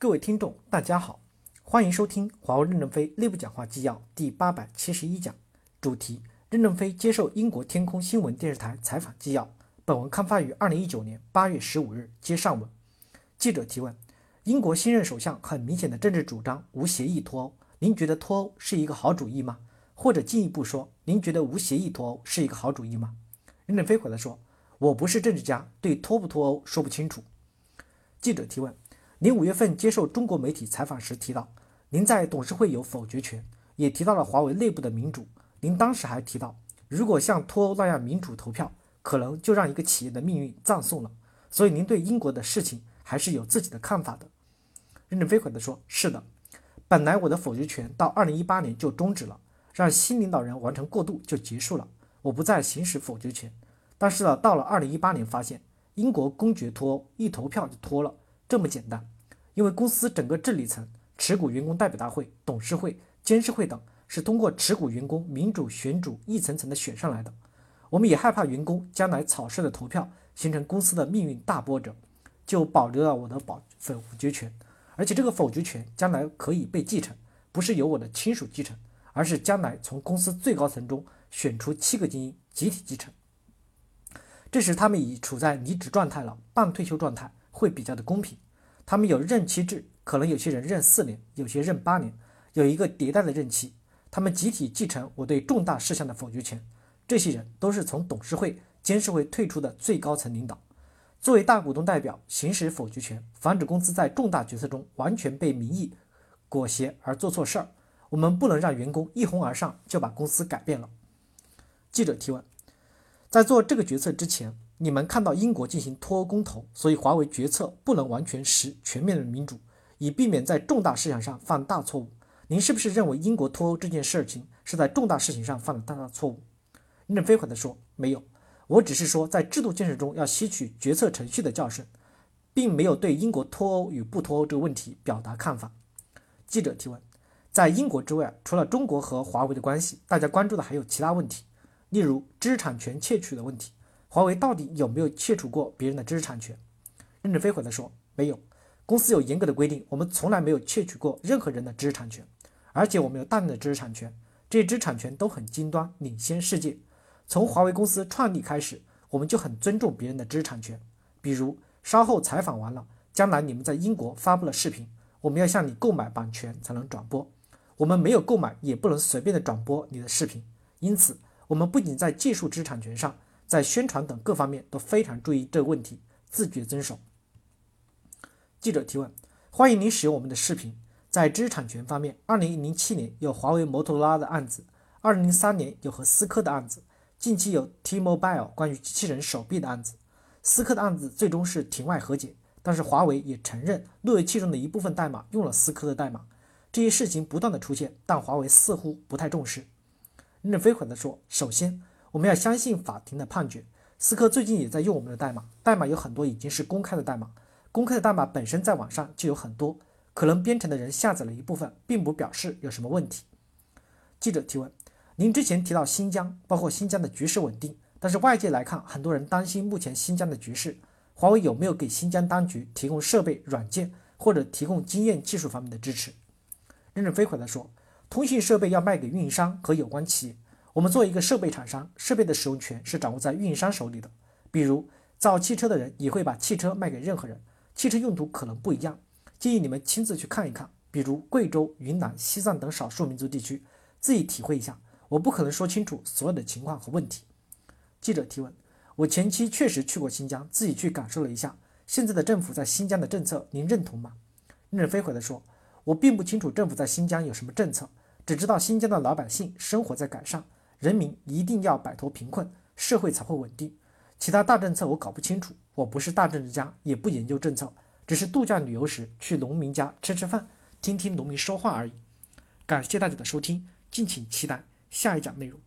各位听众，大家好，欢迎收听华为任正非内部讲话纪要第八百七十一讲，主题：任正非接受英国天空新闻电视台采访纪要。本文刊发于二零一九年八月十五日，接上文。记者提问：英国新任首相很明显的政治主张无协议脱欧，您觉得脱欧是一个好主意吗？或者进一步说，您觉得无协议脱欧是一个好主意吗？任正非回答说：我不是政治家，对脱不脱欧说不清楚。记者提问。您五月份接受中国媒体采访时提到，您在董事会有否决权，也提到了华为内部的民主。您当时还提到，如果像脱欧那样民主投票，可能就让一个企业的命运葬送了。所以您对英国的事情还是有自己的看法的。任正非回答说：“是的，本来我的否决权到二零一八年就终止了，让新领导人完成过渡就结束了，我不再行使否决权。但是呢，到了二零一八年，发现英国公决脱欧，一投票就脱了。”这么简单，因为公司整个治理层、持股员工代表大会、董事会、监事会等是通过持股员工民主选主一层层的选上来的。我们也害怕员工将来草率的投票形成公司的命运大波折，就保留了我的保否决权。而且这个否决权将来可以被继承，不是由我的亲属继承，而是将来从公司最高层中选出七个精英集体继承。这时他们已处在离职状态了，半退休状态。会比较的公平，他们有任期制，可能有些人任四年，有些任八年，有一个迭代的任期。他们集体继承我对重大事项的否决权。这些人都是从董事会、监事会退出的最高层领导，作为大股东代表行使否决权，防止公司在重大决策中完全被民意裹挟而做错事儿。我们不能让员工一哄而上就把公司改变了。记者提问：在做这个决策之前？你们看到英国进行脱欧公投，所以华为决策不能完全实全面的民主，以避免在重大事项上犯大错误。您是不是认为英国脱欧这件事情是在重大事情上犯了大大错误？任正非回答说：“没有，我只是说在制度建设中要吸取决策程序的教训，并没有对英国脱欧与不脱欧这个问题表达看法。”记者提问：在英国之外，除了中国和华为的关系，大家关注的还有其他问题，例如知识产权窃取的问题。华为到底有没有窃取过别人的知识产权？任正非回答说：“没有，公司有严格的规定，我们从来没有窃取过任何人的知识产权，而且我们有大量的知识产权，这些知识产权都很尖端，领先世界。从华为公司创立开始，我们就很尊重别人的知识产权。比如，稍后采访完了，将来你们在英国发布了视频，我们要向你购买版权才能转播，我们没有购买，也不能随便的转播你的视频。因此，我们不仅在技术知识产权上。”在宣传等各方面都非常注意这个问题，自觉遵守。记者提问：欢迎您使用我们的视频。在知识产权方面，二零零七年有华为摩托罗拉的案子，二零零三年有和思科的案子，近期有 T-Mobile 关于机器人手臂的案子。思科的案子最终是庭外和解，但是华为也承认路由器中的一部分代码用了思科的代码。这些事情不断的出现，但华为似乎不太重视。任正非回答说：首先。我们要相信法庭的判决。思科最近也在用我们的代码，代码有很多已经是公开的代码，公开的代码本身在网上就有很多，可能编程的人下载了一部分，并不表示有什么问题。记者提问：您之前提到新疆，包括新疆的局势稳定，但是外界来看，很多人担心目前新疆的局势，华为有没有给新疆当局提供设备、软件或者提供经验技术方面的支持？任正非回答说：通信设备要卖给运营商和有关企业。我们作为一个设备厂商，设备的使用权是掌握在运营商手里的。比如造汽车的人也会把汽车卖给任何人，汽车用途可能不一样，建议你们亲自去看一看。比如贵州、云南、西藏等少数民族地区，自己体会一下。我不可能说清楚所有的情况和问题。记者提问：我前期确实去过新疆，自己去感受了一下现在的政府在新疆的政策，您认同吗？任正非回答说：我并不清楚政府在新疆有什么政策，只知道新疆的老百姓生活在改善。人民一定要摆脱贫困，社会才会稳定。其他大政策我搞不清楚，我不是大政治家，也不研究政策，只是度假旅游时去农民家吃吃饭，听听农民说话而已。感谢大家的收听，敬请期待下一讲内容。